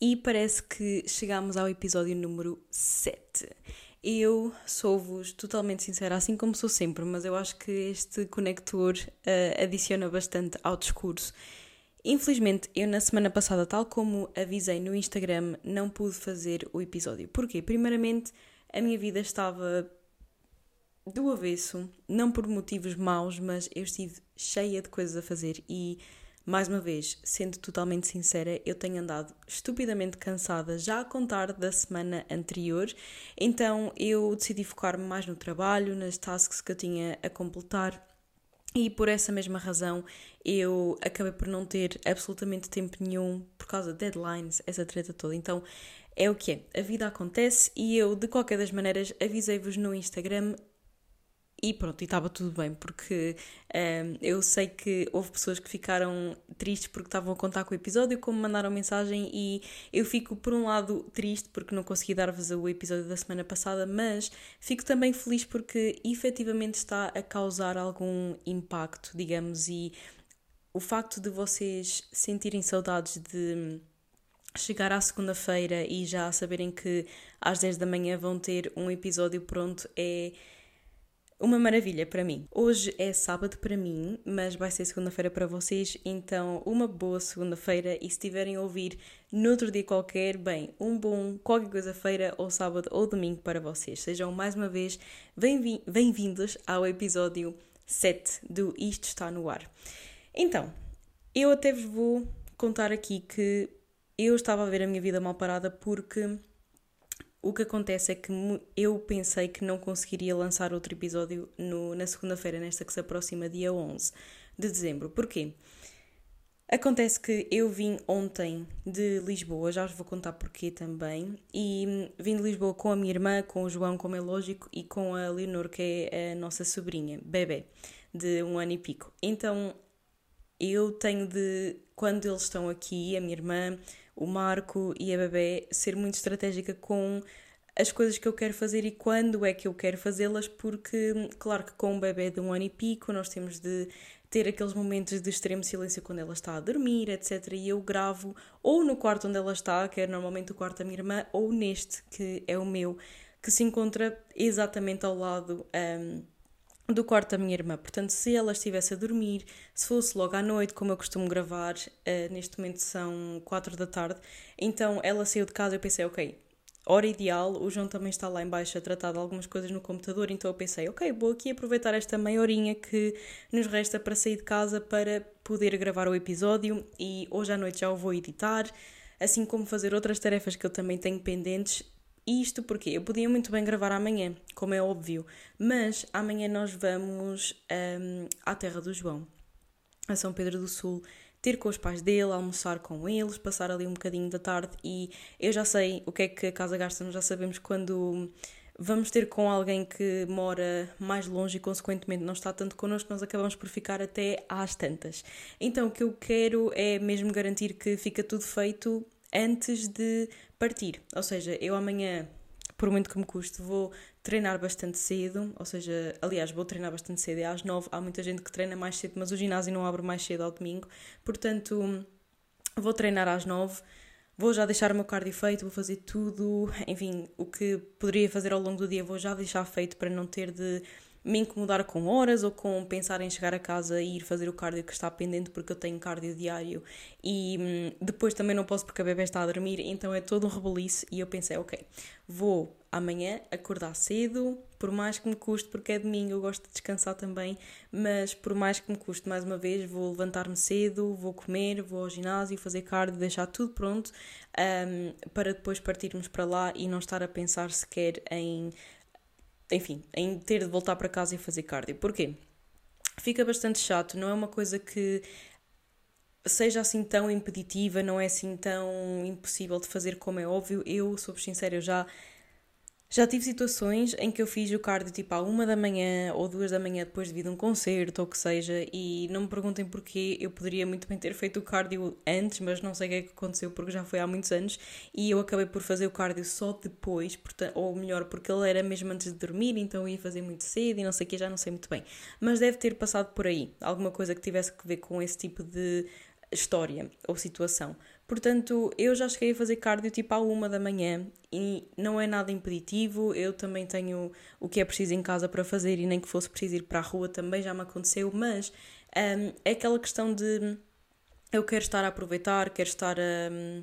e parece que chegamos ao episódio número 7. Eu sou-vos totalmente sincera, assim como sou sempre, mas eu acho que este conector uh, adiciona bastante ao discurso. Infelizmente, eu na semana passada, tal como avisei no Instagram, não pude fazer o episódio. Porquê? Primeiramente, a minha vida estava do avesso, não por motivos maus, mas eu estive cheia de coisas a fazer e mais uma vez, sendo totalmente sincera, eu tenho andado estupidamente cansada já a contar da semana anterior, então eu decidi focar-me mais no trabalho, nas tasks que eu tinha a completar. E por essa mesma razão eu acabei por não ter absolutamente tempo nenhum por causa de deadlines, essa treta toda. Então é o que é, a vida acontece e eu de qualquer das maneiras avisei-vos no Instagram e pronto, e estava tudo bem, porque um, ehm, eu sei que houve pessoas que ficaram tristes porque estavam a contar com o episódio, como mandaram mensagem, e eu fico, por um lado, triste porque não consegui dar-vos o episódio da semana passada, mas fico também feliz porque efetivamente está a causar algum impacto, digamos, e o facto de vocês sentirem saudades de chegar à segunda-feira e já saberem que às 10 da manhã vão ter um episódio pronto é uma maravilha para mim. Hoje é sábado para mim, mas vai ser segunda-feira para vocês, então uma boa segunda-feira e se estiverem a ouvir noutro dia qualquer, bem, um bom qualquer coisa-feira ou sábado ou domingo para vocês. Sejam mais uma vez bem-vindos ao episódio 7 do Isto Está no Ar. Então, eu até vos vou contar aqui que eu estava a ver a minha vida mal parada porque o que acontece é que eu pensei que não conseguiria lançar outro episódio no, na segunda-feira, nesta que se aproxima, dia 11 de dezembro. Porquê? Acontece que eu vim ontem de Lisboa, já vos vou contar porquê também, e vim de Lisboa com a minha irmã, com o João, como é lógico, e com a Leonor, que é a nossa sobrinha, bebê, de um ano e pico. Então eu tenho de, quando eles estão aqui, a minha irmã, o Marco e a bebê, ser muito estratégica com as coisas que eu quero fazer e quando é que eu quero fazê-las, porque, claro que com um bebê de um ano e pico, nós temos de ter aqueles momentos de extremo silêncio quando ela está a dormir, etc. E eu gravo ou no quarto onde ela está, que é normalmente o quarto da minha irmã, ou neste, que é o meu, que se encontra exatamente ao lado. Um, do quarto da minha irmã. Portanto, se ela estivesse a dormir, se fosse logo à noite, como eu costumo gravar, uh, neste momento são 4 da tarde, então ela saiu de casa e eu pensei, ok, hora ideal, o João também está lá embaixo a tratar de algumas coisas no computador, então eu pensei, ok, vou aqui aproveitar esta meia horinha que nos resta para sair de casa para poder gravar o episódio e hoje à noite já o vou editar, assim como fazer outras tarefas que eu também tenho pendentes isto porque eu podia muito bem gravar amanhã, como é óbvio, mas amanhã nós vamos um, à terra do João, a São Pedro do Sul, ter com os pais dele, almoçar com eles, passar ali um bocadinho da tarde e eu já sei o que é que a casa gasta, nós já sabemos quando vamos ter com alguém que mora mais longe e consequentemente não está tanto connosco, nós acabamos por ficar até às tantas. Então o que eu quero é mesmo garantir que fica tudo feito antes de partir. Ou seja, eu amanhã, por muito que me custe, vou treinar bastante cedo, ou seja, aliás, vou treinar bastante cedo, é às nove. Há muita gente que treina mais cedo, mas o ginásio não abre mais cedo ao domingo, portanto, vou treinar às nove. Vou já deixar o meu cardio feito, vou fazer tudo, enfim, o que poderia fazer ao longo do dia vou já deixar feito para não ter de me incomodar com horas ou com pensar em chegar a casa e ir fazer o cardio que está pendente porque eu tenho cardio diário e hum, depois também não posso porque a bebê está a dormir, então é todo um reboliço e eu pensei, ok, vou amanhã acordar cedo, por mais que me custe, porque é domingo, eu gosto de descansar também, mas por mais que me custe, mais uma vez, vou levantar-me cedo, vou comer, vou ao ginásio, fazer cardio, deixar tudo pronto um, para depois partirmos para lá e não estar a pensar sequer em enfim, em ter de voltar para casa e fazer cardio. Porquê? Fica bastante chato, não é uma coisa que seja assim tão impeditiva, não é assim tão impossível de fazer como é óbvio. Eu, sou sincera, eu já já tive situações em que eu fiz o cardio tipo à uma da manhã ou duas da manhã depois devido a um concerto ou o que seja e não me perguntem porquê, eu poderia muito bem ter feito o cardio antes, mas não sei o que é que aconteceu porque já foi há muitos anos e eu acabei por fazer o cardio só depois, portanto, ou melhor, porque ele era mesmo antes de dormir, então eu ia fazer muito cedo e não sei o que, já não sei muito bem. Mas deve ter passado por aí, alguma coisa que tivesse que ver com esse tipo de história ou situação. Portanto, eu já cheguei a fazer cardio tipo à uma da manhã e não é nada impeditivo. Eu também tenho o que é preciso em casa para fazer e nem que fosse preciso ir para a rua também já me aconteceu, mas um, é aquela questão de eu quero estar a aproveitar, quero estar a. Um,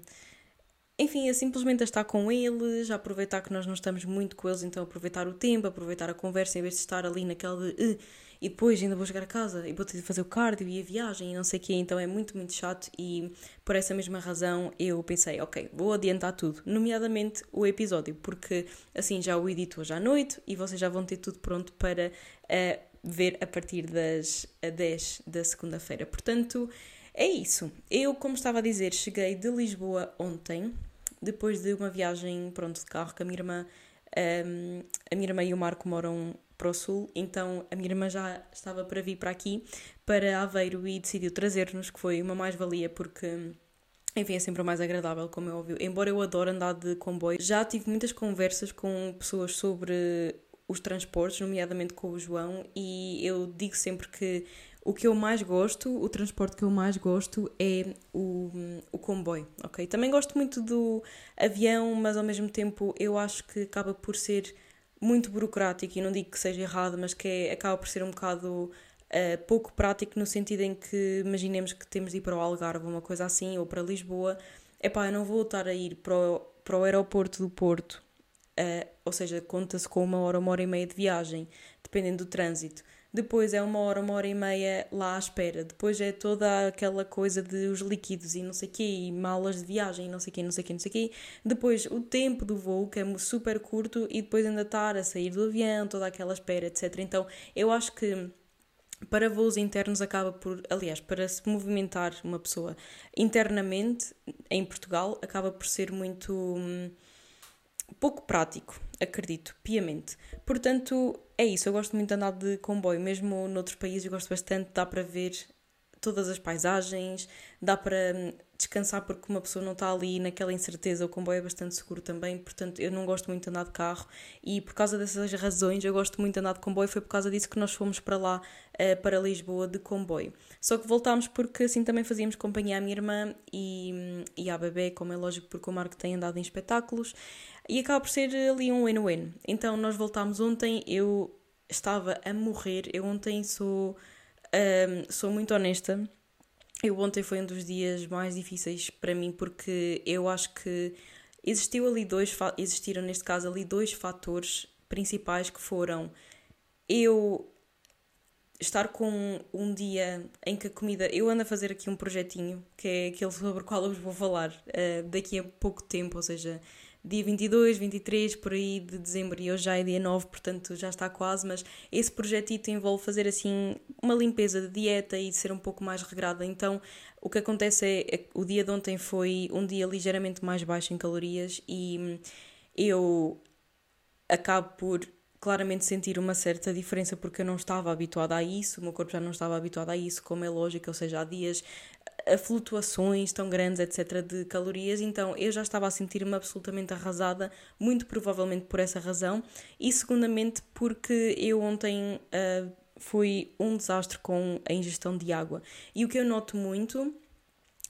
enfim, é simplesmente a estar com eles, a aproveitar que nós não estamos muito com eles, então aproveitar o tempo, aproveitar a conversa, em vez de estar ali naquela de e depois ainda vou chegar a casa e vou ter de fazer o cardio e a viagem e não sei o quê, então é muito, muito chato e por essa mesma razão eu pensei, ok, vou adiantar tudo, nomeadamente o episódio, porque assim já o edito hoje à noite e vocês já vão ter tudo pronto para uh, ver a partir das 10 da segunda-feira. Portanto, é isso. Eu, como estava a dizer, cheguei de Lisboa ontem, depois de uma viagem, pronto, de carro com a minha irmã. Um, a minha irmã e o Marco moram para o sul, então a minha irmã já estava para vir para aqui, para Aveiro, e decidiu trazer-nos, que foi uma mais-valia, porque enfim, é sempre mais agradável, como é óbvio. Embora eu adore andar de comboio, já tive muitas conversas com pessoas sobre os transportes, nomeadamente com o João, e eu digo sempre que o que eu mais gosto, o transporte que eu mais gosto é o, o comboio, ok? Também gosto muito do avião, mas ao mesmo tempo eu acho que acaba por ser muito burocrático e não digo que seja errado, mas que é, acaba por ser um bocado uh, pouco prático no sentido em que imaginemos que temos de ir para o Algarve, uma coisa assim, ou para Lisboa. Epá, eu não vou estar a ir para o, para o aeroporto do Porto, uh, ou seja, conta-se com uma hora, uma hora e meia de viagem, dependendo do trânsito depois é uma hora, uma hora e meia lá à espera, depois é toda aquela coisa de os líquidos e não sei o quê, e malas de viagem e não sei o quê, não sei o quê, não sei o quê, depois o tempo do voo, que é super curto, e depois ainda estar a sair do avião, toda aquela espera, etc. Então, eu acho que para voos internos acaba por, aliás, para se movimentar uma pessoa internamente em Portugal acaba por ser muito hum, pouco prático, acredito, piamente. Portanto, é isso, eu gosto muito de andar de comboio, mesmo noutros países eu gosto bastante, dá para ver todas as paisagens, dá para hum, descansar porque uma pessoa não está ali naquela incerteza, o comboio é bastante seguro também, portanto eu não gosto muito de andar de carro e por causa dessas razões eu gosto muito de andar de comboio, foi por causa disso que nós fomos para lá, uh, para Lisboa, de comboio. Só que voltámos porque assim também fazíamos companhia à minha irmã e, hum, e à bebê, como é lógico porque o Marco tem andado em espetáculos e acaba por ser ali um win-win. Então nós voltámos ontem, eu estava a morrer, eu ontem sou um, sou muito honesta. Eu ontem foi um dos dias mais difíceis para mim porque eu acho que existiu ali dois existiram neste caso ali dois fatores principais que foram eu estar com um dia em que a comida. Eu ando a fazer aqui um projetinho que é aquele sobre o qual eu vos vou falar uh, daqui a pouco tempo, ou seja, dia 22, 23, por aí de dezembro e hoje já é dia 9, portanto já está quase, mas esse projetito envolve fazer assim uma limpeza de dieta e ser um pouco mais regrada. Então o que acontece é, é o dia de ontem foi um dia ligeiramente mais baixo em calorias e eu acabo por claramente sentir uma certa diferença porque eu não estava habituada a isso, o meu corpo já não estava habituado a isso, como é lógico, ou seja, há dias a flutuações tão grandes, etc., de calorias, então eu já estava a sentir-me absolutamente arrasada, muito provavelmente por essa razão, e segundamente porque eu ontem uh, fui um desastre com a ingestão de água. E o que eu noto muito,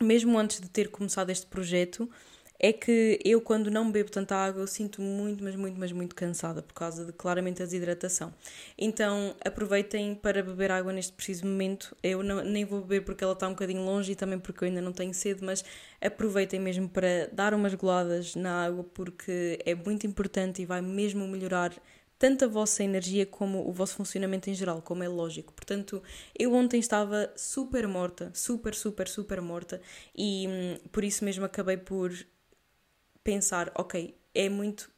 mesmo antes de ter começado este projeto, é que eu, quando não bebo tanta água, eu sinto muito, mas muito, mas muito cansada por causa de claramente a desidratação. Então aproveitem para beber água neste preciso momento. Eu não, nem vou beber porque ela está um bocadinho longe e também porque eu ainda não tenho sede, mas aproveitem mesmo para dar umas goladas na água porque é muito importante e vai mesmo melhorar tanto a vossa energia como o vosso funcionamento em geral, como é lógico. Portanto, eu ontem estava super morta, super, super, super morta, e hum, por isso mesmo acabei por pensar, ok, é muito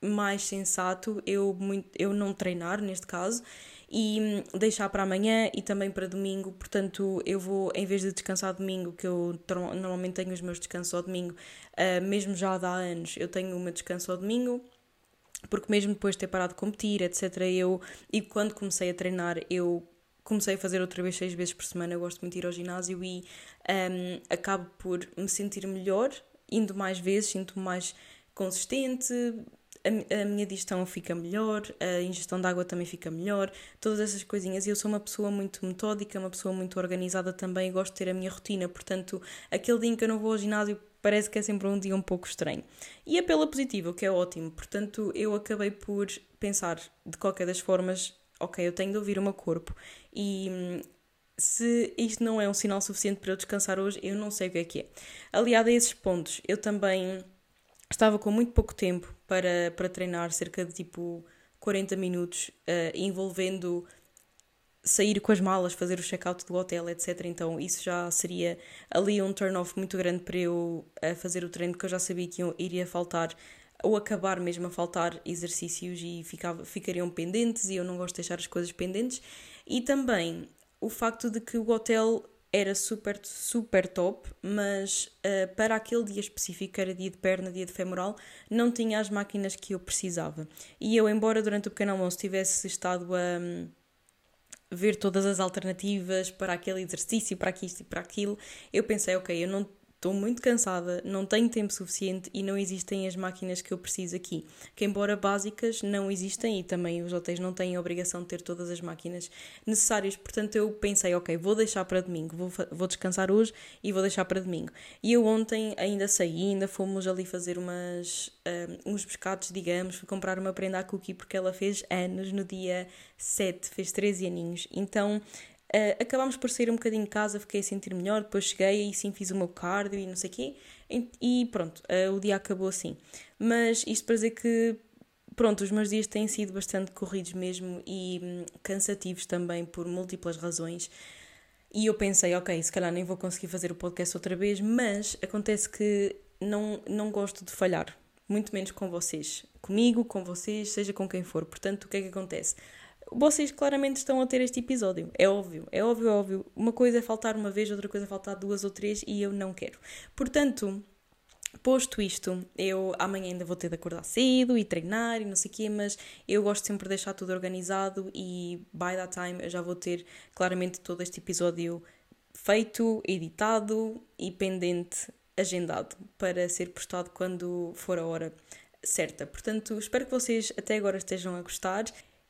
mais sensato eu, muito, eu não treinar neste caso e deixar para amanhã e também para domingo. Portanto, eu vou, em vez de descansar domingo, que eu normalmente tenho os meus descansos ao domingo, uh, mesmo já há anos, eu tenho o meu descanso ao domingo. Porque mesmo depois de ter parado de competir, etc., eu, e quando comecei a treinar, eu comecei a fazer outra vez seis vezes por semana. Eu gosto muito de ir ao ginásio e um, acabo por me sentir melhor indo mais vezes, sinto-me mais consistente, a, minha digestão fica melhor, a ingestão de água também fica melhor, todas essas coisinhas. Eu sou uma pessoa muito metódica, uma pessoa muito organizada também, gosto de ter a minha rotina, portanto, aquele dia em que eu não vou ao ginásio parece que é sempre um dia um pouco estranho. E é pela positiva, o que é ótimo. Portanto, eu acabei por pensar, de qualquer das formas, ok, eu tenho de ouvir o meu corpo e hum, se isto não é um sinal suficiente para eu descansar hoje, eu não sei o que é que é. Aliado a esses pontos, eu também estava com muito pouco tempo para, para treinar, cerca de tipo 40 minutos, uh, envolvendo sair com as malas, fazer o check-out do hotel, etc. Então isso já seria ali um turn-off muito grande para eu uh, fazer o treino, porque eu já sabia que iria faltar ou acabar mesmo a faltar exercícios e ficava, ficariam pendentes e eu não gosto de deixar as coisas pendentes. E também o facto de que o hotel era super, super top, mas uh, para aquele dia específico, era dia de perna, dia de femoral, não tinha as máquinas que eu precisava. E eu, embora durante o pequeno almoço tivesse estado a um, ver todas as alternativas para aquele exercício, para aquilo e para aquilo, eu pensei, ok, eu não Estou muito cansada, não tenho tempo suficiente e não existem as máquinas que eu preciso aqui. Que, embora básicas, não existem e também os hotéis não têm a obrigação de ter todas as máquinas necessárias. Portanto, eu pensei, ok, vou deixar para domingo, vou, vou descansar hoje e vou deixar para domingo. E eu ontem ainda saí, ainda fomos ali fazer umas, um, uns pescados, digamos, fui comprar uma prenda à Cookie porque ela fez anos no dia 7, fez 13 aninhos. Então Uh, acabámos por sair um bocadinho de casa, fiquei a sentir melhor, depois cheguei e sim fiz o meu cardio e não sei o quê, e, pronto, uh, o dia acabou assim. Mas isto para dizer que, pronto, os meus dias têm sido bastante corridos mesmo e hum, cansativos também por múltiplas razões. E eu pensei, ok, se calhar nem vou conseguir fazer o podcast outra vez, mas acontece que não, não gosto de falhar, muito menos com vocês. Comigo, com vocês, seja com quem for. Portanto, o que é que acontece? Vocês claramente estão a ter este episódio. É óbvio, é óbvio, é óbvio. Uma coisa é faltar uma vez, outra coisa é faltar duas ou três e eu não quero. Portanto, posto isto, eu amanhã ainda vou ter de acordar cedo e treinar e não sei o quê, mas eu gosto sempre de deixar tudo organizado e by that time eu já vou ter claramente todo este episódio feito, editado e pendente, agendado para ser postado quando for a hora certa. Portanto, espero que vocês até agora estejam a gostar.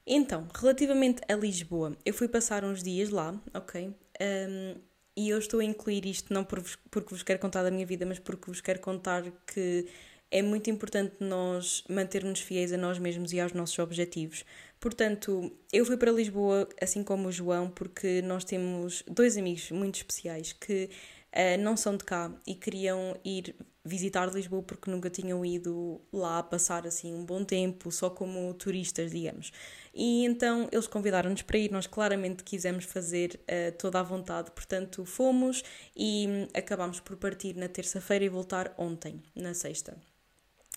Então, relativamente a Lisboa, eu fui passar uns dias lá, ok? Um, e eu estou a incluir isto não por vos, porque vos quero contar da minha vida, mas porque vos quero contar que é muito importante nós mantermos fiéis a nós mesmos e aos nossos objetivos. Portanto, eu fui para Lisboa, assim como o João, porque nós temos dois amigos muito especiais que uh, não são de cá e queriam ir visitar Lisboa porque nunca tinham ido lá passar assim um bom tempo, só como turistas, digamos. E então eles convidaram-nos para ir, nós claramente quisemos fazer uh, toda a vontade, portanto fomos e um, acabámos por partir na terça-feira e voltar ontem, na sexta.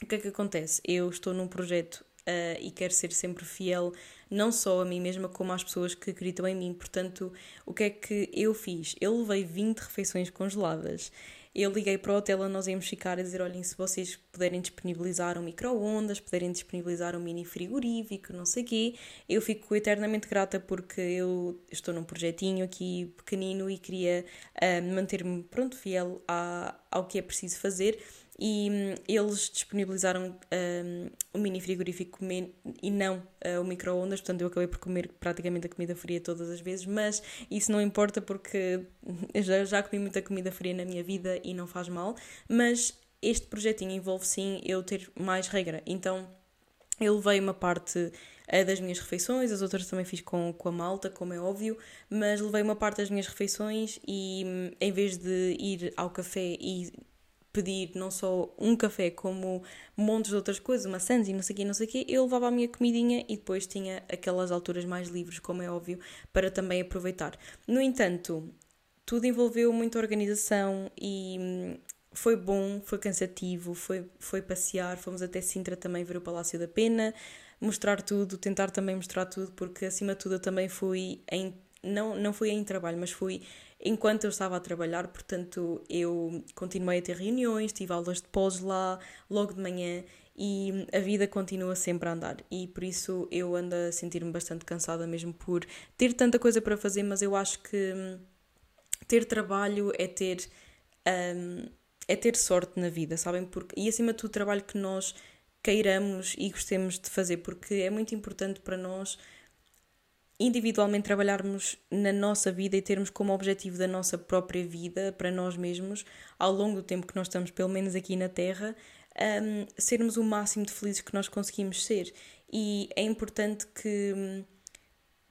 O que é que acontece? Eu estou num projeto uh, e quero ser sempre fiel não só a mim mesma como às pessoas que acreditam em mim. Portanto, o que é que eu fiz? Eu levei 20 refeições congeladas. Eu liguei para o hotel onde nós íamos ficar a dizer: olhem, se vocês puderem disponibilizar um micro-ondas, puderem disponibilizar um mini frigorífico, não sei o quê, eu fico eternamente grata porque eu estou num projetinho aqui pequenino e queria uh, manter-me, pronto, fiel a, ao que é preciso fazer e hum, eles disponibilizaram um, um mini frigorífico e não uh, o micro-ondas, portanto eu acabei por comer praticamente a comida fria todas as vezes, mas isso não importa porque eu já, já comi muita comida fria na minha vida e não faz mal, mas este projetinho envolve sim eu ter mais regra, então eu levei uma parte uh, das minhas refeições, as outras também fiz com, com a malta, como é óbvio, mas levei uma parte das minhas refeições e hum, em vez de ir ao café e pedir não só um café, como montes de outras coisas, maçãs e não sei o não sei o quê, eu levava a minha comidinha e depois tinha aquelas alturas mais livres, como é óbvio, para também aproveitar. No entanto, tudo envolveu muita organização e hum, foi bom, foi cansativo, foi, foi passear, fomos até Sintra também ver o Palácio da Pena, mostrar tudo, tentar também mostrar tudo, porque acima de tudo eu também fui em não, não fui em trabalho, mas fui enquanto eu estava a trabalhar, portanto, eu continuei a ter reuniões, tive aulas de pós lá, logo de manhã, e a vida continua sempre a andar. E por isso eu ando a sentir-me bastante cansada mesmo por ter tanta coisa para fazer, mas eu acho que hum, ter trabalho é ter. Um, é ter sorte na vida, sabem? Porque, e acima de tudo, trabalho que nós queiramos e gostemos de fazer, porque é muito importante para nós individualmente trabalharmos na nossa vida e termos como objetivo da nossa própria vida, para nós mesmos, ao longo do tempo que nós estamos, pelo menos aqui na Terra, um, sermos o máximo de felizes que nós conseguimos ser. E é importante que hum,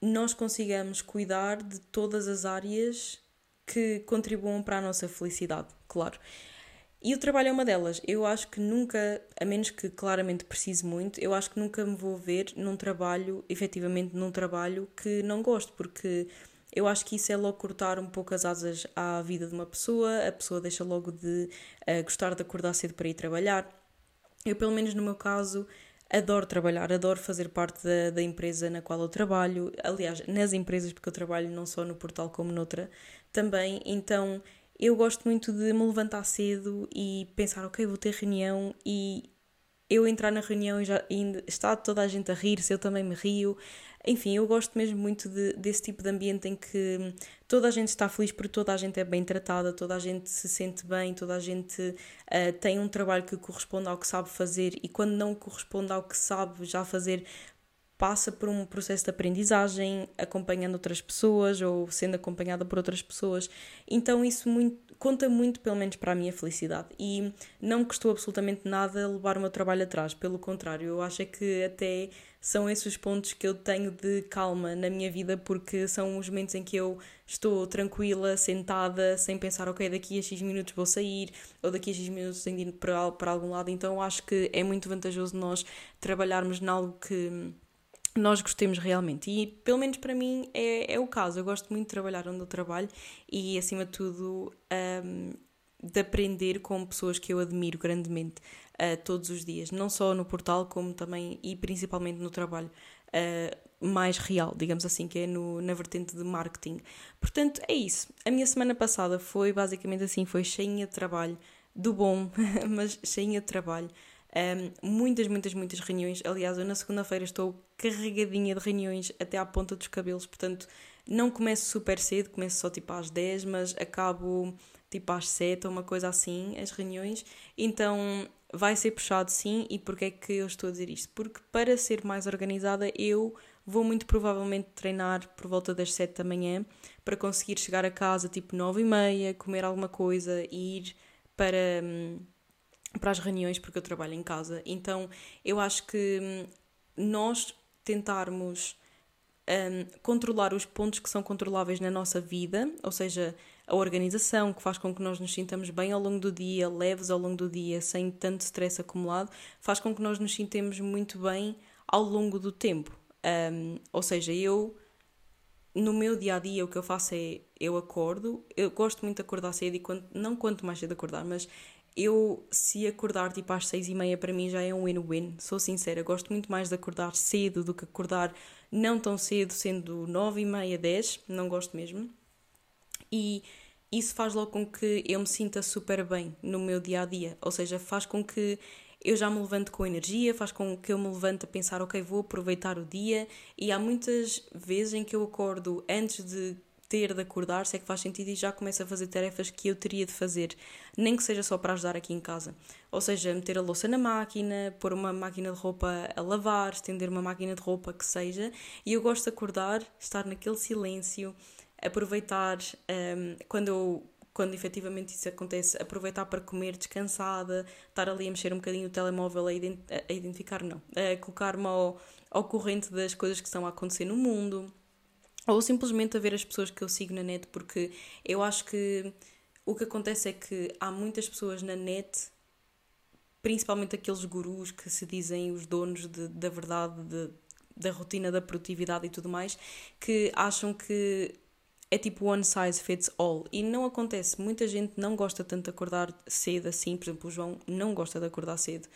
nós consigamos cuidar de todas as áreas que contribuam para a nossa felicidade, claro. E o trabalho é uma delas. Eu acho que nunca, a menos que claramente precise muito, eu acho que nunca me vou ver num trabalho, efetivamente num trabalho que não gosto, porque eu acho que isso é logo cortar um pouco as asas à vida de uma pessoa, a pessoa deixa logo de uh, gostar de acordar cedo para ir trabalhar. Eu, pelo menos no meu caso, adoro trabalhar, adoro fazer parte da, da empresa na qual eu trabalho, aliás, nas empresas, porque eu trabalho não só no portal como noutra também, então eu gosto muito de me levantar cedo e pensar, ok, vou ter reunião e eu entrar na reunião e já e está toda a gente a rir-se, eu também me rio. Enfim, eu gosto mesmo muito de, desse tipo de ambiente em que toda a gente está feliz porque toda a gente é bem tratada, toda a gente se sente bem, toda a gente uh, tem um trabalho que corresponde ao que sabe fazer e quando não corresponde ao que sabe já fazer, passa por um processo de aprendizagem, acompanhando outras pessoas ou sendo acompanhada por outras pessoas. Então isso muito, conta muito, pelo menos para a minha felicidade. E não custou absolutamente nada levar o meu trabalho atrás, pelo contrário, eu acho é que até são esses os pontos que eu tenho de calma na minha vida, porque são os momentos em que eu estou tranquila, sentada, sem pensar, ok, daqui a X minutos vou sair, ou daqui a X minutos tenho de ir para, para algum lado. Então acho que é muito vantajoso nós trabalharmos em algo que nós gostemos realmente. E pelo menos para mim é, é o caso. Eu gosto muito de trabalhar onde eu trabalho e, acima de tudo, um, de aprender com pessoas que eu admiro grandemente uh, todos os dias, não só no portal, como também e principalmente no trabalho. Uh, mais real, digamos assim, que é no, na vertente de marketing. Portanto, é isso. A minha semana passada foi basicamente assim: foi cheinha de trabalho, do bom, mas cheinha de trabalho. Um, muitas, muitas, muitas reuniões. Aliás, eu na segunda-feira estou carregadinha de reuniões até à ponta dos cabelos, portanto, não começo super cedo, começo só tipo às 10, mas acabo tipo às 7 ou uma coisa assim, as reuniões. Então vai ser puxado sim. E porquê é que eu estou a dizer isto? Porque para ser mais organizada, eu vou muito provavelmente treinar por volta das 7 da manhã para conseguir chegar a casa tipo 9 e meia, comer alguma coisa e ir para. Hum, para as reuniões, porque eu trabalho em casa. Então eu acho que hum, nós tentarmos um, controlar os pontos que são controláveis na nossa vida, ou seja, a organização que faz com que nós nos sintamos bem ao longo do dia, leves ao longo do dia, sem tanto stress acumulado, faz com que nós nos sintamos muito bem ao longo do tempo. Um, ou seja, eu no meu dia a dia o que eu faço é eu acordo, eu gosto muito de acordar cedo e quando, não quanto mais cedo acordar, mas eu, se acordar tipo às seis e meia, para mim já é um win-win. Sou sincera, gosto muito mais de acordar cedo do que acordar não tão cedo, sendo nove e meia, dez, não gosto mesmo. E isso faz logo com que eu me sinta super bem no meu dia a dia, ou seja, faz com que eu já me levanto com energia, faz com que eu me levante a pensar, ok, vou aproveitar o dia. E há muitas vezes em que eu acordo antes de ter de acordar, se é que faz sentido, e já começo a fazer tarefas que eu teria de fazer, nem que seja só para ajudar aqui em casa. Ou seja, meter a louça na máquina, pôr uma máquina de roupa a lavar, estender uma máquina de roupa que seja, e eu gosto de acordar, estar naquele silêncio, aproveitar um, quando eu quando efetivamente isso acontece, aproveitar para comer descansada, estar ali a mexer um bocadinho o telemóvel, a, ident a identificar, não, a colocar-me ao, ao corrente das coisas que estão a acontecer no mundo, ou simplesmente a ver as pessoas que eu sigo na net, porque eu acho que o que acontece é que há muitas pessoas na net, principalmente aqueles gurus que se dizem os donos de, da verdade, de, da rotina da produtividade e tudo mais, que acham que é tipo one size fits all e não acontece. Muita gente não gosta tanto de acordar cedo assim, por exemplo, o João não gosta de acordar cedo.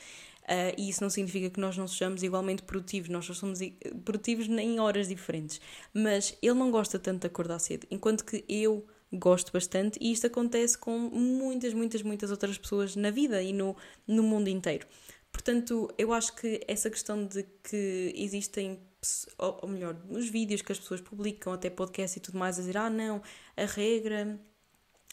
Uh, e isso não significa que nós não sejamos igualmente produtivos, nós só somos produtivos em horas diferentes. Mas ele não gosta tanto de acordar cedo, enquanto que eu gosto bastante e isto acontece com muitas, muitas, muitas outras pessoas na vida e no, no mundo inteiro. Portanto, eu acho que essa questão de que existem, ou melhor, nos vídeos que as pessoas publicam, até podcast e tudo mais, a dizer, ah não, a regra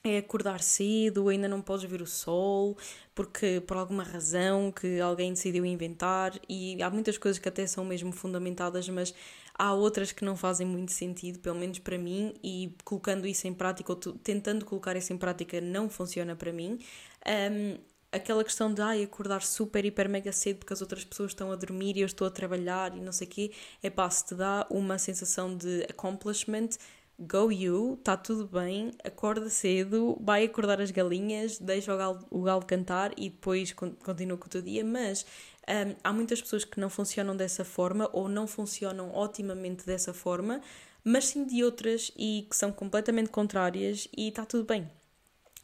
é acordar cedo, ainda não podes ver o sol, porque por alguma razão que alguém decidiu inventar, e há muitas coisas que até são mesmo fundamentadas, mas há outras que não fazem muito sentido, pelo menos para mim, e colocando isso em prática, ou tentando colocar isso em prática, não funciona para mim. Um, aquela questão de ai, acordar super, hiper, mega cedo porque as outras pessoas estão a dormir e eu estou a trabalhar e não sei o quê, é pá, se te dá uma sensação de accomplishment, go you, está tudo bem, acorda cedo, vai acordar as galinhas, deixa o galo, o galo cantar e depois continua com o teu dia, mas um, há muitas pessoas que não funcionam dessa forma ou não funcionam otimamente dessa forma, mas sim de outras e que são completamente contrárias e está tudo bem.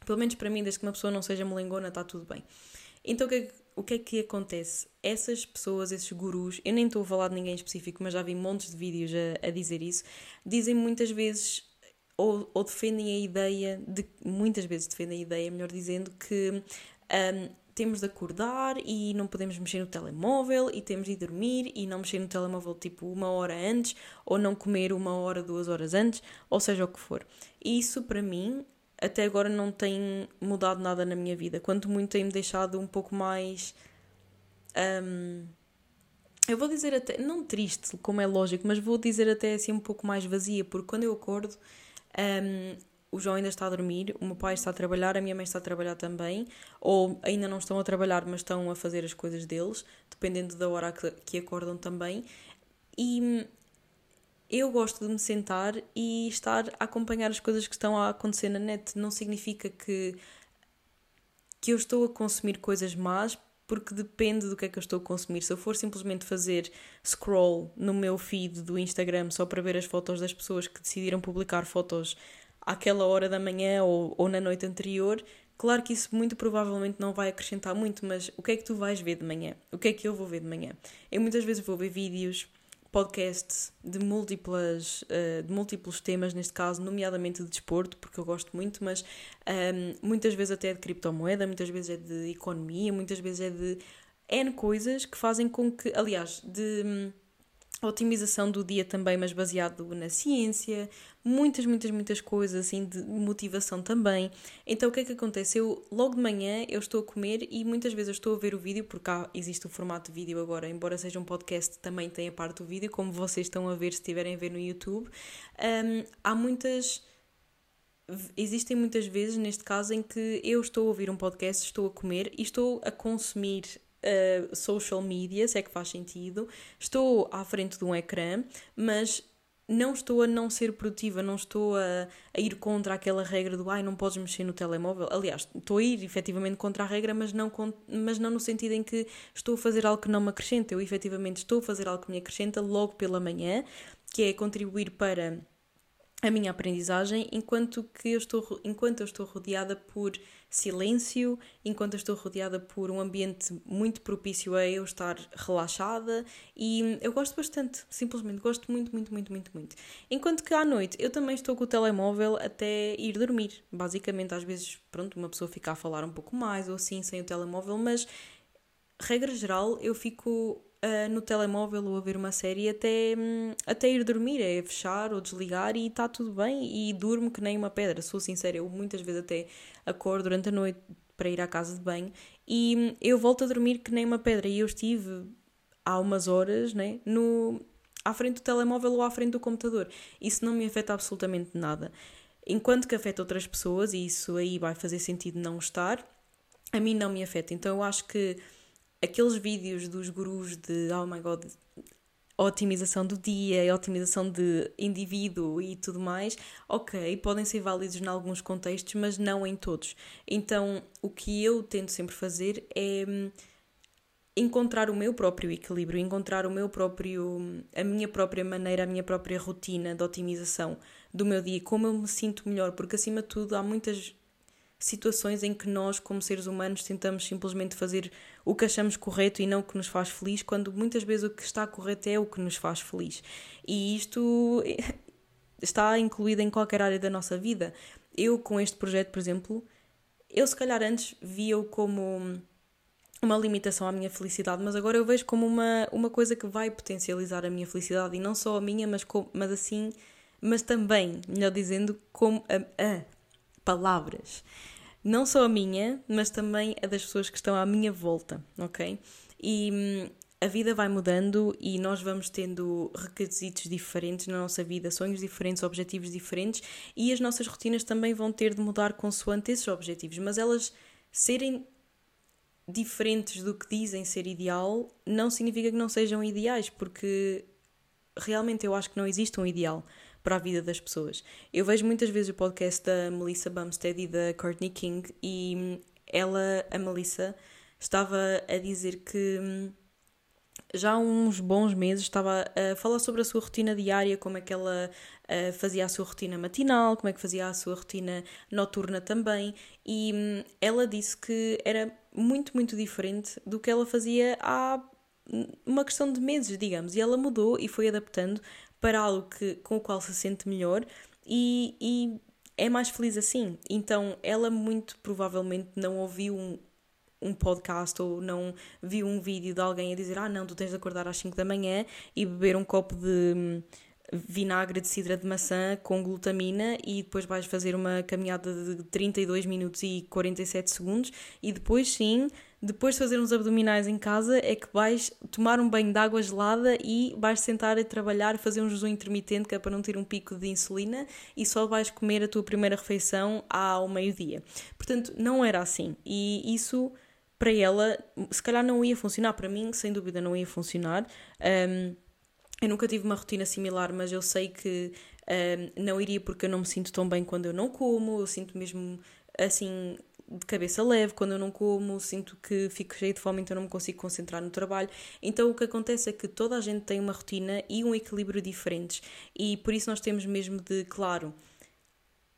Pelo menos para mim, desde que uma pessoa não seja melengona, está tudo bem. Então o que, é, o que é que acontece? Essas pessoas, esses gurus, eu nem estou a falar de ninguém específico, mas já vi montes de vídeos a, a dizer isso, dizem muitas vezes ou, ou, defendem a ideia de muitas vezes defendem a ideia, melhor dizendo, que um, temos de acordar e não podemos mexer no telemóvel e temos de ir dormir e não mexer no telemóvel tipo uma hora antes ou não comer uma hora, duas horas antes, ou seja o que for. Isso para mim até agora não tem mudado nada na minha vida. Quanto muito tem-me deixado um pouco mais. Um, eu vou dizer até. Não triste, como é lógico, mas vou dizer até assim um pouco mais vazia, porque quando eu acordo. Um, o João ainda está a dormir, o meu pai está a trabalhar, a minha mãe está a trabalhar também, ou ainda não estão a trabalhar, mas estão a fazer as coisas deles, dependendo da hora que, que acordam também. E eu gosto de me sentar e estar a acompanhar as coisas que estão a acontecer na net. Não significa que, que eu estou a consumir coisas más, porque depende do que é que eu estou a consumir. Se eu for simplesmente fazer scroll no meu feed do Instagram só para ver as fotos das pessoas que decidiram publicar fotos àquela hora da manhã ou, ou na noite anterior, claro que isso muito provavelmente não vai acrescentar muito, mas o que é que tu vais ver de manhã? O que é que eu vou ver de manhã? Eu muitas vezes vou ver vídeos podcast de múltiplas uh, de múltiplos temas neste caso nomeadamente de desporto porque eu gosto muito mas um, ehm, muitas vezes até é de criptomoeda muitas vezes é de economia muitas vezes é de n coisas que fazem com que aliás de otimização do dia também, mas baseado na ciência, muitas, muitas, muitas coisas assim de motivação também. Então o que é que acontece? Eu logo de manhã eu estou a comer e muitas vezes eu estou a ver o vídeo, porque há, existe o formato de vídeo agora, embora seja um podcast, também tem a parte do vídeo, como vocês estão a ver se estiverem a ver no YouTube. Um, há muitas existem muitas vezes, neste caso, em que eu estou a ouvir um podcast, estou a comer e estou a consumir uh, social media, se é que faz sentido, estou à frente de um ecrã, mas não estou a não ser produtiva, não estou a, a, ir contra aquela regra do ai, não podes mexer no telemóvel. Aliás, estou a ir efetivamente contra a regra, mas não, mas não no sentido em que estou a fazer algo que não me acrescenta. Eu efetivamente estou a fazer algo que me acrescenta logo pela manhã, que é contribuir para a minha aprendizagem enquanto que eu estou enquanto eu estou rodeada por silêncio, enquanto eu estou rodeada por um ambiente muito propício a eu estar relaxada e eu gosto bastante, simplesmente gosto muito, muito, muito, muito, muito. Enquanto que à noite eu também estou com o telemóvel até ir dormir. Basicamente, às vezes, pronto, uma pessoa fica a falar um pouco mais ou assim sem o telemóvel, mas regra geral eu fico uh, no telemóvel ou a ver uma série até, um, até ir dormir, é fechar ou desligar e está tudo bem e durmo que nem uma pedra. Sou sincera, eu muitas vezes até acordo durante a noite para ir à casa de banho e hum, eu volto a dormir que nem uma pedra. E eu estive há umas horas né, no, à frente do telemóvel ou à frente do computador. Isso não me afeta absolutamente nada. Enquanto que afeta outras pessoas, e isso aí vai fazer sentido não estar, a mim não me afeta. Então eu acho que aqueles vídeos dos gurus de oh my god, otimização do dia, otimização de indivíduo e tudo mais, ok, podem ser válidos em alguns contextos, mas não em todos. Então, o que eu tento sempre fazer é hum, encontrar o meu próprio equilíbrio, encontrar o meu próprio, a minha própria maneira, a minha própria rotina de otimização do meu dia, como eu me sinto melhor, porque acima de tudo há muitas situações em que nós, como seres humanos, tentamos simplesmente fazer o que achamos correto e não o que nos faz feliz, quando muitas vezes o que está correto é o que nos faz feliz. E isto está incluído em qualquer área da nossa vida. Eu, com este projeto, por exemplo, eu se calhar antes via-o como uma limitação à minha felicidade, mas agora eu vejo como uma, uma coisa que vai potencializar a minha felicidade e não só a minha, mas, com, mas assim, mas também, melhor dizendo, como a, a palavras. Não só a minha, mas também a das pessoas que estão à minha volta, ok? E hum, a vida vai mudando e nós vamos tendo requisitos diferentes na nossa vida, sonhos diferentes, objetivos diferentes e as nossas rotinas também vão ter de mudar consoante esses objetivos, mas elas serem diferentes do que dizem ser ideal não significa que não sejam ideais, porque realmente eu acho que não existe um ideal para a vida das pessoas. Eu vejo muitas vezes o podcast da Melissa Bumstead e da Courtney King e ela, a Melissa, estava a dizer que hum, já há uns bons meses estava a falar sobre a sua rotina diária, como é que ela uh, fazia a sua rotina matinal, como é que fazia a sua rotina noturna também, e um, ela disse que era muito, muito diferente do que ela fazia há uma questão de meses, digamos, e ela mudou e foi adaptando para algo que, com o qual se sente melhor e, e é mais feliz assim. Então ela muito provavelmente não ouviu um, um podcast ou não viu um vídeo de alguém a dizer ah não, tu tens de acordar às 5 da manhã e beber um copo de hum, vinagre de cidra de maçã com glutamina e depois vais fazer uma caminhada de 32 minutos e 47 segundos e depois sim depois de fazer uns abdominais em casa, é que vais tomar um banho de água gelada e vais sentar a trabalhar, fazer um jejum intermitente, que é para não ter um pico de insulina, e só vais comer a tua primeira refeição ao meio-dia. Portanto, não era assim. E isso, para ela, se calhar não ia funcionar. Para mim, sem dúvida, não ia funcionar. Um, eu nunca tive uma rotina similar, mas eu sei que um, não iria porque eu não me sinto tão bem quando eu não como, eu sinto mesmo assim de cabeça leve, quando eu não como, sinto que fico cheio de fome, então não me consigo concentrar no trabalho. Então o que acontece é que toda a gente tem uma rotina e um equilíbrio diferentes, e por isso nós temos mesmo de, claro,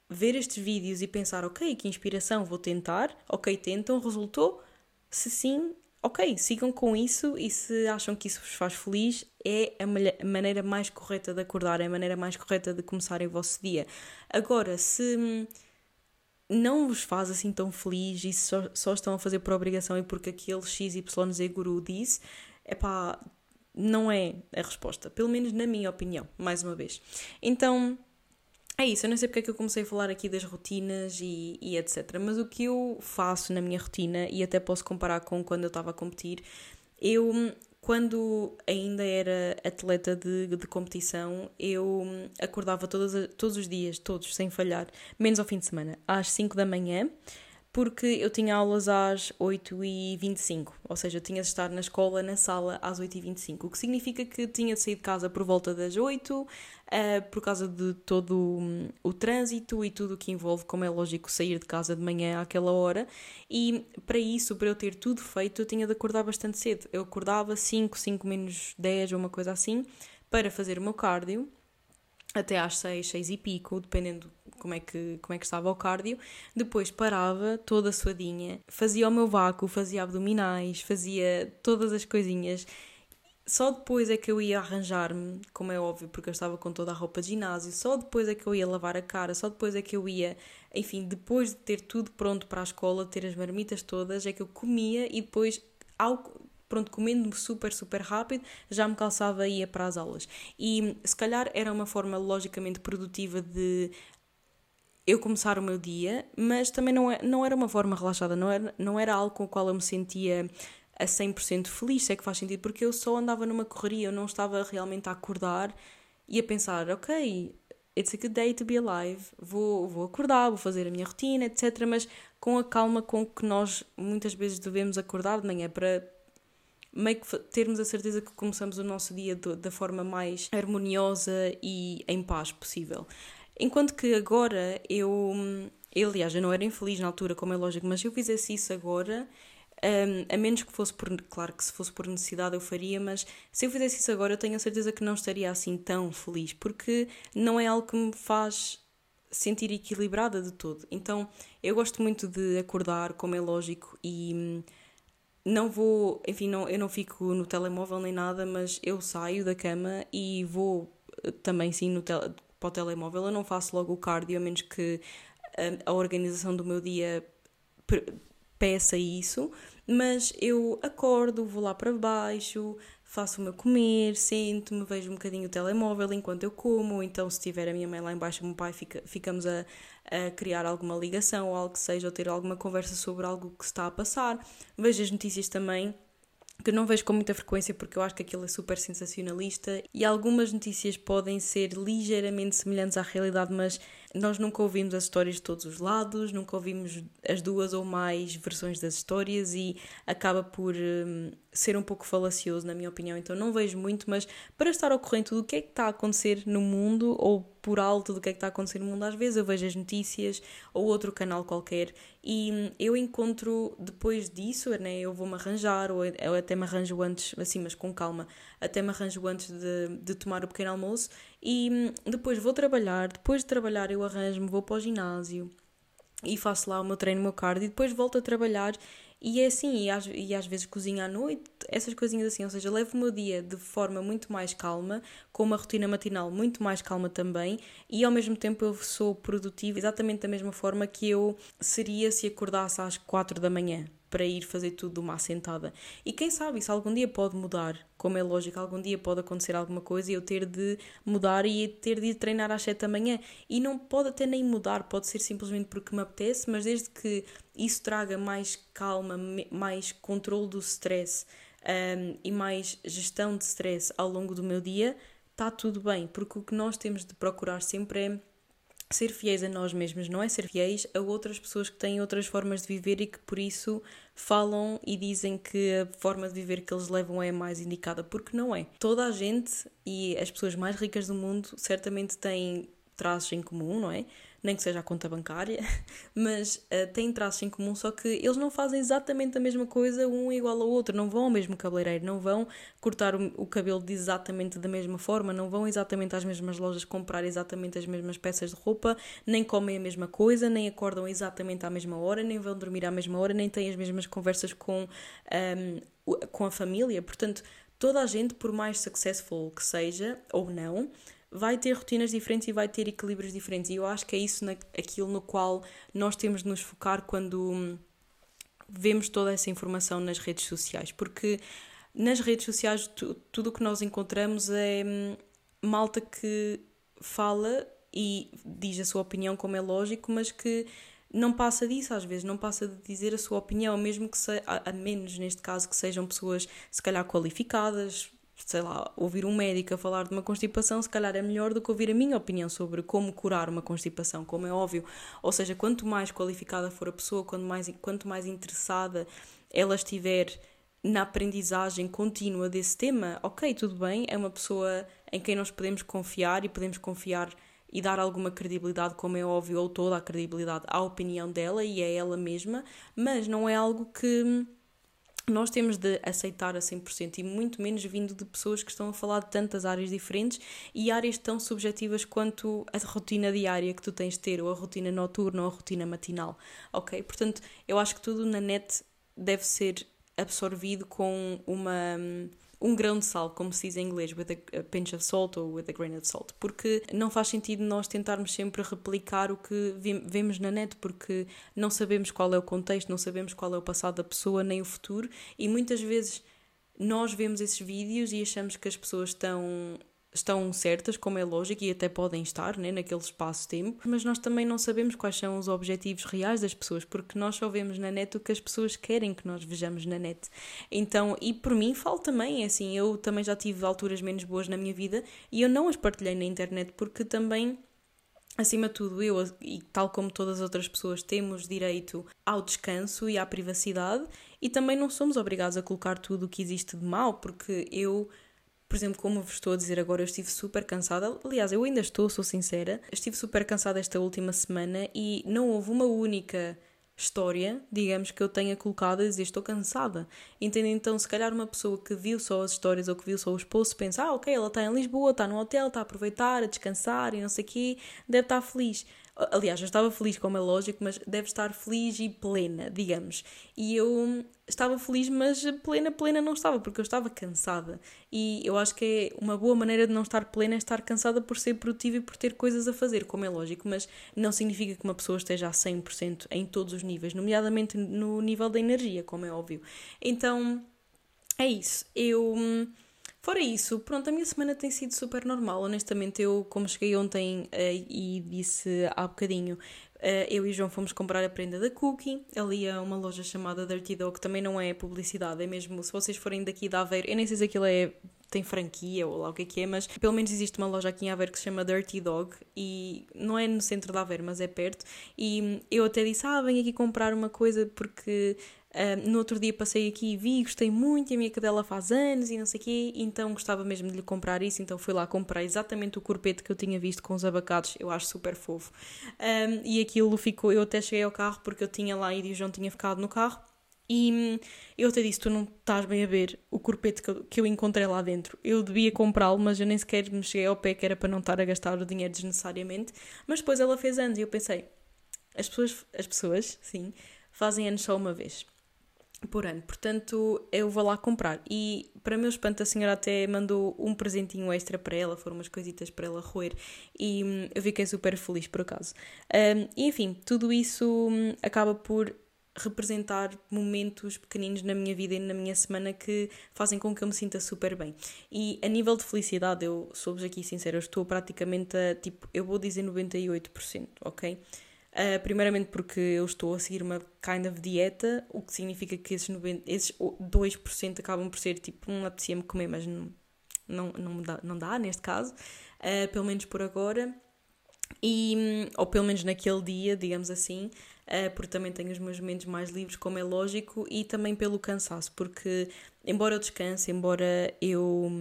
ver estes vídeos e pensar, ok, que inspiração, vou tentar, ok, tentam, resultou? Se sim, ok, sigam com isso e se acham que isso vos faz feliz, é a maneira mais correta de acordar, é a maneira mais correta de começarem o vosso dia. Agora, se não vos faz assim tão feliz e só, só estão a fazer por obrigação e porque aquele XYZ guru disse, é pá, não é a resposta. Pelo menos na minha opinião, mais uma vez. Então, é isso. Eu não sei porque é que eu comecei a falar aqui das rotinas e, e etc. Mas o que eu faço na minha rotina, e até posso comparar com quando eu estava a competir, eu quando ainda era atleta de, de competição, eu acordava todos, todos os dias, todos, sem falhar, menos ao fim de semana, às 5 da manhã, porque eu tinha aulas às 8h25, ou seja, eu tinha de estar na escola, na sala, às 8h25, o que significa que tinha de sair de casa por volta das 8, uh, eh, por causa de todo um, o trânsito e tudo o que envolve, como é lógico, sair de casa de manhã àquela hora, e para isso, para eu ter tudo feito, eu tinha de acordar bastante cedo. Eu acordava 5, 5 menos 10 ou uma coisa assim, para fazer o meu cardio, até às 6, 6 e pico, dependendo como é que, como é que estava o cardio. Depois parava toda suadinha, fazia o meu vácuo, fazia abdominais, fazia todas as coisinhas. Só depois é que eu ia arranjar-me, como é óbvio, porque eu estava com toda a roupa de ginásio. Só depois é que eu ia lavar a cara, só depois é que eu ia, enfim, depois de ter tudo pronto para a escola, ter as marmitas todas, é que eu comia e depois, ao, pronto, comendo super, super rápido, já me calçava e ia para as aulas. E se calhar era uma forma logicamente produtiva de eu começar o meu dia, mas também não, é, não era uma forma relaxada, não era, não era algo com o qual eu me sentia a 100% feliz, se é que faz sentido, porque eu só andava numa correria, eu não estava realmente a acordar e a pensar, ok, it's a good day to be alive, vou, vou acordar, vou fazer a minha rotina, etc. Mas com a calma com que nós muitas vezes devemos acordar de manhã para meio que termos a certeza que começamos o nosso dia da forma mais harmoniosa e em paz possível. Enquanto que agora eu, eu, aliás, eu não era infeliz na altura, como é lógico, mas se eu fizesse isso agora, um, a menos que fosse por, claro que se fosse por necessidade eu faria, mas se eu fizesse isso agora eu tenho a certeza que não estaria assim tão feliz, porque não é algo que me faz sentir equilibrada de todo. Então eu gosto muito de acordar, como é lógico, e hum, não vou, enfim, não, eu não fico no telemóvel nem nada, mas eu saio da cama e vou eh, também sim no tele, para o telemóvel, eu não faço logo o cardio, a menos que a, a organização do meu dia peça isso. mas eu acordo, vou lá para baixo, faço o meu comer, sento-me, vejo um bocadinho o telemóvel enquanto eu como, então se tiver a minha mãe lá embaixo, o meu pai, fica, ficamos a, a criar alguma ligação ou algo que seja, ou ter alguma conversa sobre algo que está a passar. Vejo as notícias também, que não vejo com muita frequência porque eu acho que aquilo é super sensacionalista e algumas notícias podem ser ligeiramente semelhantes à realidade, mas nós nunca ouvimos as histórias de todos os lados, nunca ouvimos as duas ou mais versões das histórias e acaba por um, ser um pouco falacioso, na minha opinião. Então não vejo muito, mas para estar ao corrente do que é que está a acontecer no mundo ou por alto do que é que está a acontecer no mundo, às vezes eu vejo as notícias ou outro canal qualquer e hum, eu encontro depois disso, né, eu vou-me arranjar ou eu até me arranjo antes, assim, mas com calma, até me arranjo antes de, de tomar o pequeno almoço e hum, depois vou trabalhar, depois de trabalhar eu arranjo-me, vou para o ginásio e faço lá o meu treino, o meu cardio e depois volto a trabalhar e é assim, e às, e às vezes cozinho à noite, essas coisinhas assim, ou seja, levo o meu dia de forma muito mais calma, com uma rotina matinal muito mais calma também, e ao mesmo tempo eu sou produtiva exatamente da mesma forma que eu seria se acordasse às 4 da manhã para ir fazer tudo de uma assentada. E quem sabe, isso algum dia pode mudar, como é lógico, algum dia pode acontecer alguma coisa e eu ter de mudar e ter de ir treinar às 7 da manhã. E não pode até nem mudar, pode ser simplesmente porque me apetece, mas desde que isso traga mais calma, mais controle do stress um, e mais gestão de stress ao longo do meu dia, está tudo bem, porque o que nós temos de procurar sempre é ser fiéis a nós mesmos, não é ser fiéis a outras pessoas que têm outras formas de viver e que por isso falam e dizem que a forma de viver que eles levam é mais indicada, porque não é. Toda a gente e as pessoas mais ricas do mundo certamente têm traços em comum, não é? Nem que seja a conta bancária, mas uh, têm traços em comum, só que eles não fazem exatamente a mesma coisa, um igual ao outro, não vão ao mesmo cabeleireiro, não vão cortar o, o cabelo de exatamente da mesma forma, não vão exatamente às mesmas lojas comprar exatamente as mesmas peças de roupa, nem comem a mesma coisa, nem acordam exatamente à mesma hora, nem vão dormir à mesma hora, nem têm as mesmas conversas com, um, ehm, com a família. Portanto, toda a gente, por mais successful que seja ou não, vai ter rotinas diferentes e vai ter equilíbrios diferentes. E eu acho que é isso na, aquilo no qual nós temos de nos focar quando hum, vemos toda essa informação nas redes sociais. Porque nas redes sociais tu, tudo o que nós encontramos é hum, malta que fala e diz a sua opinião, como é lógico, mas que não passa disso às vezes, não passa de dizer a sua opinião, mesmo que se, a, a menos neste caso que sejam pessoas se calhar qualificadas, sei lá, ouvir um médico a falar de uma constipação, se calhar é melhor do que ouvir a minha opinião sobre como curar uma constipação, como é óbvio. Ou seja, quanto mais qualificada for a pessoa, quanto mais, quanto mais interessada ela estiver na aprendizagem contínua desse tema, ok, tudo bem, é uma pessoa em quem nós podemos confiar e podemos confiar e dar alguma credibilidade, como é óbvio, ou toda a credibilidade à opinião dela e a ela mesma, mas não é algo que nós temos de aceitar a 100% e muito menos vindo de pessoas que estão a falar de tantas áreas diferentes e áreas tão subjetivas quanto a rotina diária que tu tens de ter, ou a rotina noturna ou a rotina matinal, ok? Portanto, eu acho que tudo na net deve ser absorvido com uma um grão de sal, como se diz em inglês, with a, pinch of salt ou with a grain of salt, porque não faz sentido nós tentarmos sempre replicar o que vemos na net, porque não sabemos qual é o contexto, não sabemos qual é o passado da pessoa, nem o futuro, e muitas vezes nós vemos esses vídeos e achamos que as pessoas estão estão certas, como é lógico, e até podem estar né, naquele espaço-tempo, mas nós também não sabemos quais são os objetivos reais das pessoas, porque nós só vemos na net o que as pessoas querem que nós vejamos na net. Então, e por mim falo também, é assim, eu também já tive alturas menos boas na minha vida e eu não as partilhei na internet porque também acima de tudo, eu e tal como todas as outras pessoas temos direito ao descanso e à privacidade e também não somos obrigados a colocar tudo o que existe de mal, porque eu por exemplo, como vos estou a dizer agora, eu estive super cansada. Aliás, eu ainda estou, sou sincera. Estive super cansada esta última semana e não houve uma única história, digamos, que eu tenha colocado a dizer estou cansada. Entendem? Então, se calhar uma pessoa que viu só as histórias ou que viu só os posts pensa, ah, ok, ela está em Lisboa, está no hotel, está a aproveitar, a descansar e não sei o quê, deve estar feliz. Aliás, eu estava feliz, como é lógico, mas deve estar feliz e plena, digamos. E eu estava feliz, mas plena, plena não estava, porque eu estava cansada. E eu acho que é uma boa maneira de não estar plena é estar cansada por ser produtiva e por ter coisas a fazer, como é lógico, mas não significa que uma pessoa esteja a 100% em todos os níveis, nomeadamente no nível da energia, como é óbvio. Então, é isso. Eu. Fora isso, pronto, a minha semana tem sido super normal. Honestamente, eu, como cheguei ontem uh, e disse há bocadinho, uh, eu e João fomos comprar a prenda da Cookie, ali a uma loja chamada Dirty Dog, também não é publicidade, é mesmo, se vocês forem daqui da Aveiro, eu nem sei se aquilo é tem franquia ou lá o que é que é, mas pelo menos existe uma loja aqui em Aveiro que se chama Dirty Dog e não é no centro de Aveiro, mas é perto. E eu até disse: Ah, venho aqui comprar uma coisa porque Uh, no outro dia passei aqui e vi, gostei muito, a minha cadela faz anos e não sei o quê, então gostava mesmo de lhe comprar isso, então fui lá comprar exatamente o corpete que eu tinha visto com os abacados, eu acho super fofo. Um, e aquilo ficou, eu até cheguei ao carro porque eu tinha lá e o João tinha ficado no carro, e hum, eu até disse: Tu não estás bem a ver o corpete que eu, que eu encontrei lá dentro. Eu devia comprá-lo, mas eu nem sequer me cheguei ao pé, que era para não estar a gastar o dinheiro desnecessariamente. Mas depois ela fez anos e eu pensei: as pessoas, as pessoas, sim, fazem anos só uma vez por ano. Portanto, eu vou lá comprar. E, para meu espanto, a senhora até mandou um presentinho extra para ela, foram umas coisitas para ela roer. E hum, eu fiquei super feliz, por acaso. Um, e, enfim, tudo isso hum, acaba por representar momentos pequeninos na minha vida e na minha semana que fazem com que eu me sinta super bem. E a nível de felicidade, eu sou-vos aqui sincera, eu estou praticamente a, tipo, eu vou dizer 98%, ok? Uh, primeiramente porque eu estou a seguir uma kind of dieta, o que significa que esses, 90, esses 2% acabam por ser tipo, um apetecia-me comer, mas não, não, não, dá, não dá neste caso, uh, pelo menos por agora. E, ou pelo menos naquele dia, digamos assim, uh, porque também tenho os meus momentos mais livres, como é lógico, e também pelo cansaço, porque embora eu descanse, embora eu,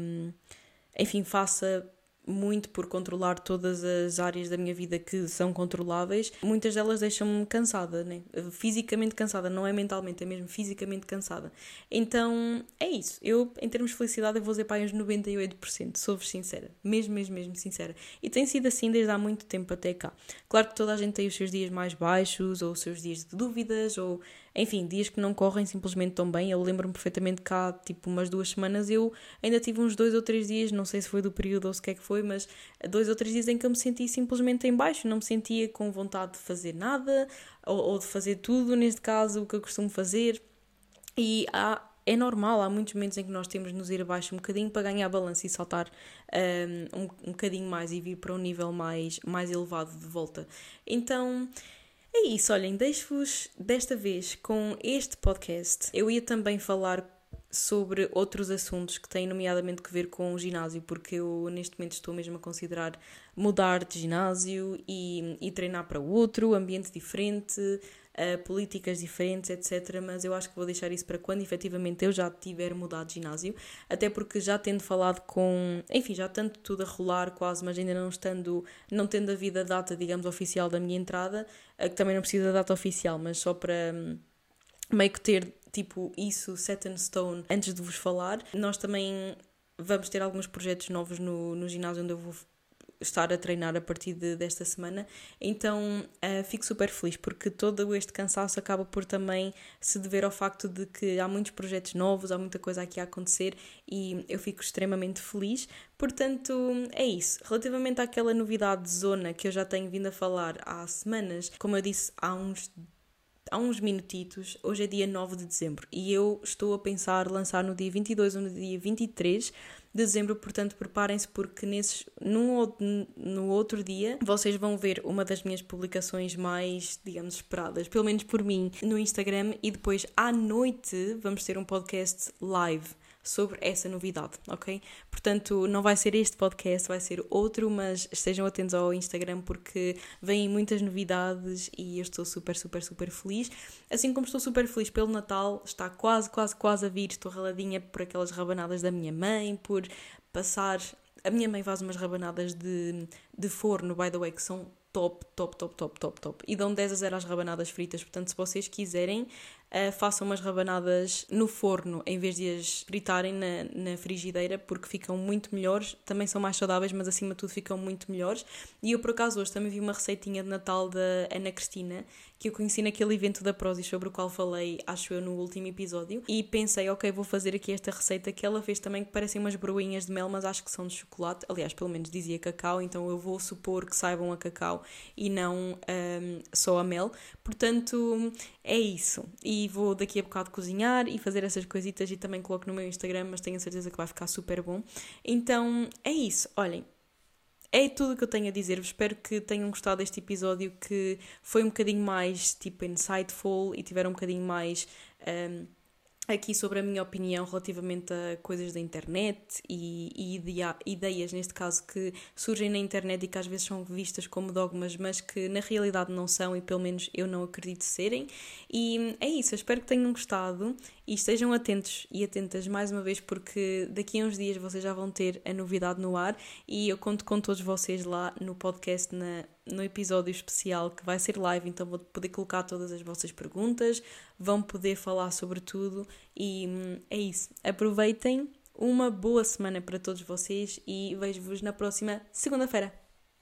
enfim, faça muito por controlar todas as áreas da minha vida que são controláveis, muitas delas deixam-me cansada, né? fisicamente cansada, não é mentalmente, é mesmo fisicamente cansada. Então é isso. Eu, em termos de felicidade, vou dizer para uns 98%, sou-vos sincera, mesmo, mesmo, mesmo sincera. E tem sido assim desde há muito tempo até cá. Claro que toda a gente tem os seus dias mais baixos, ou os seus dias de dúvidas, ou enfim, dias que não correm simplesmente tão bem. Eu lembro-me perfeitamente que há tipo umas duas semanas eu ainda tive uns dois ou três dias, não sei se foi do período ou se que é que foi, mas dois ou três dias em que eu me senti simplesmente em baixo, não me sentia com vontade de fazer nada ou, ou de fazer tudo, neste caso, o que eu costumo fazer. E há, é normal, há muitos momentos em que nós temos de nos ir abaixo um bocadinho para ganhar balanço e saltar um, um, um bocadinho mais e vir para um nível mais, mais elevado de volta. Então é isso, olhem, deixo-vos desta vez com este podcast. Eu ia também falar sobre outros assuntos que têm nomeadamente que ver com o ginásio, porque eu neste momento estou mesmo a considerar mudar de ginásio e, e treinar para outro, ambiente diferente, uh, políticas diferentes, etc. Mas eu acho que vou deixar isso para quando efetivamente eu já tiver mudado de ginásio, até porque já tendo falado com, enfim, já tanto tudo a rolar quase, mas ainda não estando, não tendo a vida data, digamos, oficial da minha entrada, uh, que também não precisa da data oficial, mas só para um, meio que ter tipo isso set in stone antes de vos falar. Nós também vamos ter alguns projetos novos no, no ginásio onde eu vou estar a treinar a partir de, desta semana. Então uh, fico super feliz porque todo este cansaço acaba por também se dever ao facto de que há muitos projetos novos, há muita coisa aqui a acontecer e eu fico extremamente feliz. Portanto, é isso. Relativamente àquela novidade de zona que eu já tenho vindo a falar há semanas, como eu disse há uns há uns minutitos, hoje é dia 9 de dezembro e eu estou a pensar lançar no dia 22 ou no dia 23 de dezembro, portanto preparem-se porque nesses, num, no outro dia vocês vão ver uma das minhas publicações mais, digamos, esperadas, pelo menos por mim, no Instagram e depois à noite vamos ter um podcast live sobre essa novidade, ok? Portanto, não vai ser este podcast, vai ser outro, mas estejam atentos ao Instagram porque vêm muitas novidades e eu estou super, super, super feliz. Assim como estou super feliz pelo Natal, está quase, quase, quase a vir, estou raladinha por aquelas rabanadas da minha mãe, por passar. A minha mãe faz umas rabanadas de, de forno, by the way, que são top, top, top, top, top, top. E dão 10 a 0 às rabanadas fritas. Portanto, se vocês quiserem, uh, façam umas rabanadas no forno em vez de as fritarem na, na frigideira, porque ficam muito melhores. Também são mais saudáveis, mas acima de tudo ficam muito melhores. E eu, por acaso, hoje também vi uma receitinha de Natal da Ana Cristina, que eu conheci naquele evento da Prozis sobre o qual falei, acho eu, no último episódio. E pensei, ok, vou fazer aqui esta receita que ela fez também, que parecem umas broinhas de mel, mas acho que são de chocolate. Aliás, pelo menos dizia cacau, então eu vou supor que saibam a cacau e não um, só a mel. Portanto, é isso. E vou daqui a bocado cozinhar e fazer essas coisitas e também coloco no meu Instagram, mas tenho a certeza que vai ficar super bom. Então, é isso. Olhem, é tudo o que eu tenho a dizer-vos. Espero que tenham gostado deste episódio que foi um bocadinho mais tipo insightful e tiveram um bocadinho mais. Um, aqui sobre a minha opinião relativamente a coisas da internet e, e ideias, neste caso, que surgem na internet e que às vezes são vistas como dogmas, mas que na realidade não são e pelo menos eu não acredito serem. E é isso, eu espero que tenham gostado e estejam atentos e atentas mais uma vez, porque daqui a uns dias vocês já vão ter a novidade no ar e eu conto com todos vocês lá no podcast, na, no episódio especial que vai ser live, então vou poder colocar todas as vossas perguntas, vão poder falar sobre tudo e hum, é isso. Aproveitem, uma boa semana para todos vocês e vejo-vos na próxima segunda-feira.